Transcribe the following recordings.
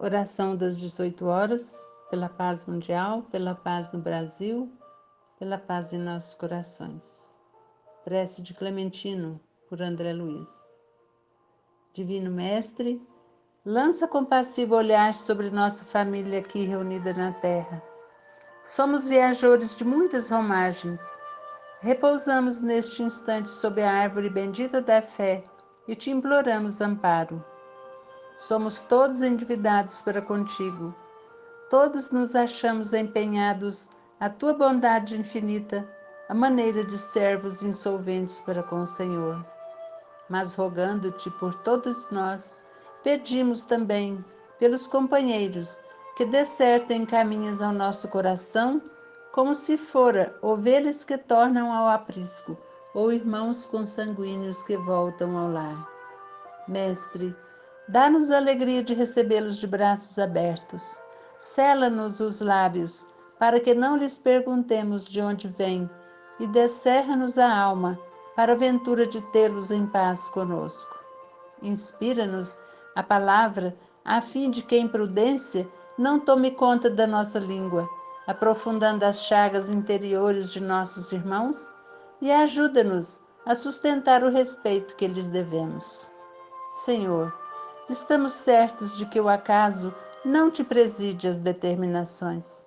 Oração das 18 horas, pela paz mundial, pela paz no Brasil, pela paz em nossos corações. Prece de Clementino, por André Luiz. Divino Mestre, lança compassivo olhar sobre nossa família aqui reunida na terra. Somos viajores de muitas romagens. Repousamos neste instante sob a árvore bendita da fé e te imploramos amparo. Somos todos endividados para contigo. Todos nos achamos empenhados à tua bondade infinita, a maneira de servos insolventes para com o Senhor. Mas rogando-te por todos nós, pedimos também pelos companheiros que de certo encaminhas ao nosso coração, como se fora ovelhas que tornam ao aprisco, ou irmãos consanguíneos que voltam ao lar. Mestre, Dá-nos a alegria de recebê-los de braços abertos. Sela-nos os lábios, para que não lhes perguntemos de onde vêm, e descerra-nos a alma, para a ventura de tê-los em paz conosco. Inspira-nos a palavra, a fim de que a imprudência não tome conta da nossa língua, aprofundando as chagas interiores de nossos irmãos, e ajuda-nos a sustentar o respeito que lhes devemos. Senhor, estamos certos de que o acaso não te preside as determinações.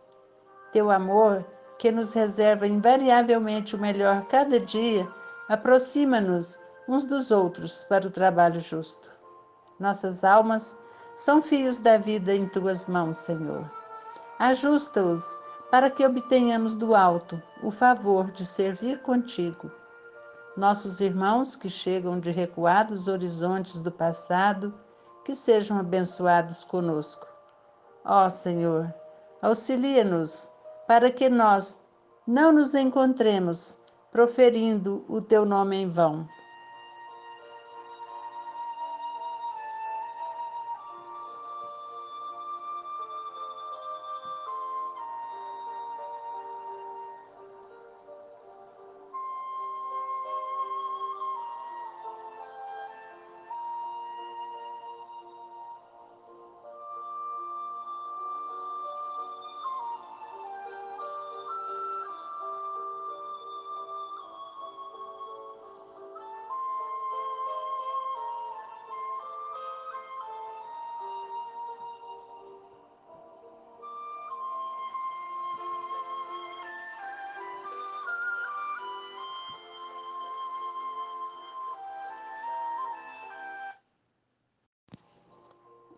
Teu amor, que nos reserva invariavelmente o melhor cada dia, aproxima-nos uns dos outros para o trabalho justo. Nossas almas são fios da vida em tuas mãos, Senhor. Ajusta-os para que obtenhamos do alto o favor de servir contigo. Nossos irmãos que chegam de recuados horizontes do passado, que sejam abençoados conosco. Ó Senhor, auxilia-nos para que nós não nos encontremos proferindo o teu nome em vão.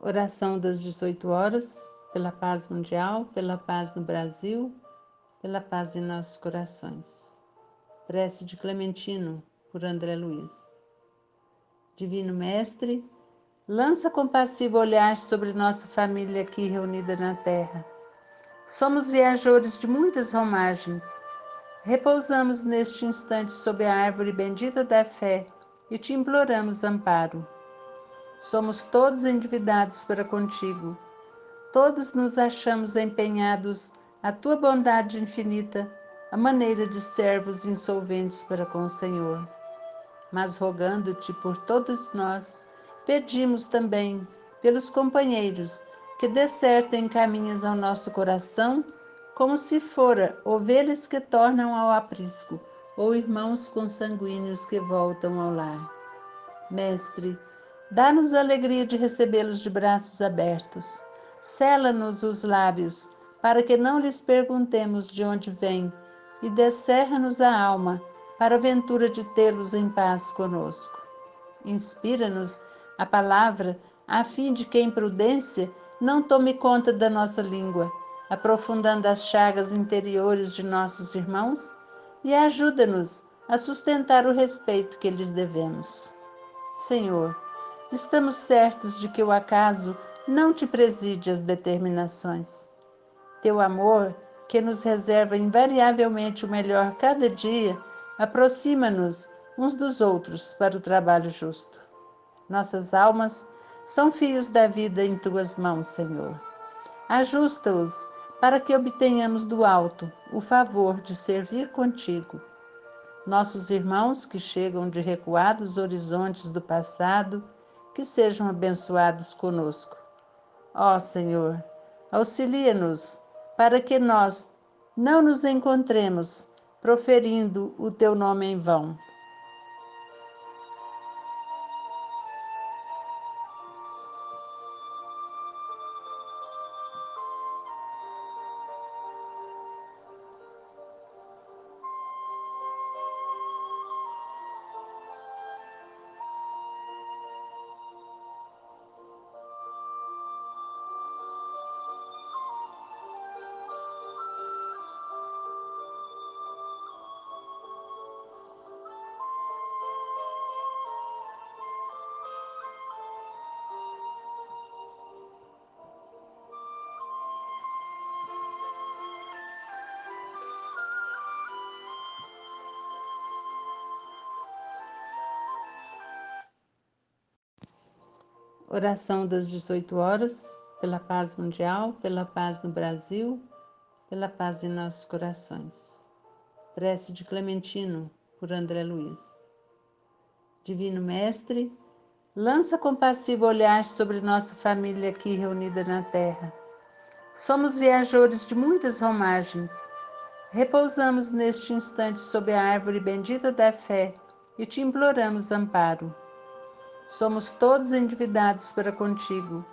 Oração das 18 horas, pela paz mundial, pela paz no Brasil, pela paz em nossos corações. Prece de Clementino, por André Luiz. Divino Mestre, lança compassivo olhar sobre nossa família aqui reunida na terra. Somos viajores de muitas romagens. Repousamos neste instante sob a árvore bendita da fé e te imploramos amparo. Somos todos endividados para contigo. Todos nos achamos empenhados à tua bondade infinita, a maneira de servos insolventes para com o Senhor. Mas rogando-te por todos nós, pedimos também pelos companheiros que de certo encaminhas ao nosso coração, como se fora ovelhas que tornam ao aprisco, ou irmãos consanguíneos que voltam ao lar. Mestre, Dá-nos a alegria de recebê-los de braços abertos. Sela-nos os lábios, para que não lhes perguntemos de onde vêm, e descerra-nos a alma, para a ventura de tê-los em paz conosco. Inspira-nos a palavra, a fim de que a imprudência não tome conta da nossa língua, aprofundando as chagas interiores de nossos irmãos, e ajuda-nos a sustentar o respeito que lhes devemos. Senhor, estamos certos de que o acaso não te preside as determinações. Teu amor, que nos reserva invariavelmente o melhor cada dia, aproxima-nos uns dos outros para o trabalho justo. Nossas almas são fios da vida em tuas mãos, Senhor. Ajusta-os para que obtenhamos do alto o favor de servir contigo. Nossos irmãos que chegam de recuados horizontes do passado, que sejam abençoados conosco. Ó Senhor, auxilia-nos para que nós não nos encontremos proferindo o teu nome em vão. Oração das 18 horas, pela paz mundial, pela paz no Brasil, pela paz em nossos corações. Prece de Clementino, por André Luiz. Divino Mestre, lança compassivo olhar sobre nossa família aqui reunida na terra. Somos viajores de muitas romagens. Repousamos neste instante sob a árvore bendita da fé e te imploramos amparo Somos todos endividados para contigo.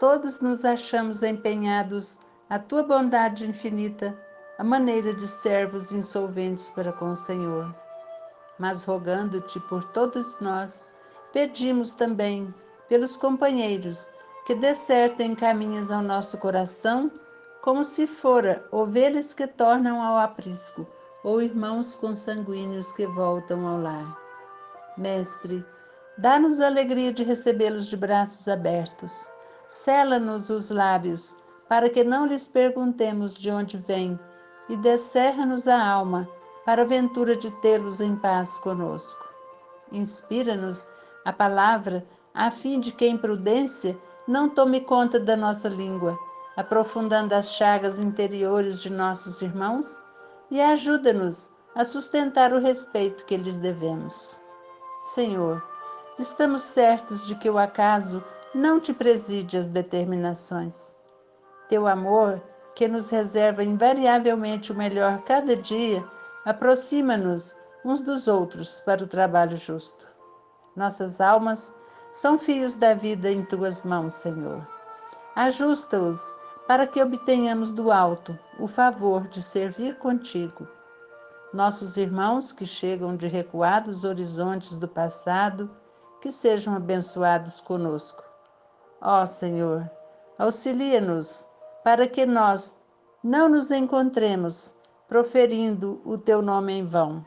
Todos nos achamos empenhados à tua bondade infinita, a maneira de servos insolventes para com o Senhor. Mas rogando-te por todos nós, pedimos também pelos companheiros que desertem caminhos ao nosso coração, como se fora ovelhas que tornam ao aprisco, ou irmãos consanguíneos que voltam ao lar. Mestre, Dá-nos a alegria de recebê-los de braços abertos. Sela-nos os lábios, para que não lhes perguntemos de onde vêm, e descerra-nos a alma, para a ventura de tê-los em paz conosco. Inspira-nos a palavra, a fim de que, em prudência, não tome conta da nossa língua, aprofundando as chagas interiores de nossos irmãos, e ajuda-nos a sustentar o respeito que lhes devemos. Senhor, estamos certos de que o acaso não te preside as determinações. Teu amor, que nos reserva invariavelmente o melhor cada dia, aproxima-nos uns dos outros para o trabalho justo. Nossas almas são fios da vida em tuas mãos, Senhor. Ajusta-os para que obtenhamos do alto o favor de servir contigo. Nossos irmãos que chegam de recuados horizontes do passado, que sejam abençoados conosco. Ó Senhor, auxilia-nos para que nós não nos encontremos proferindo o teu nome em vão.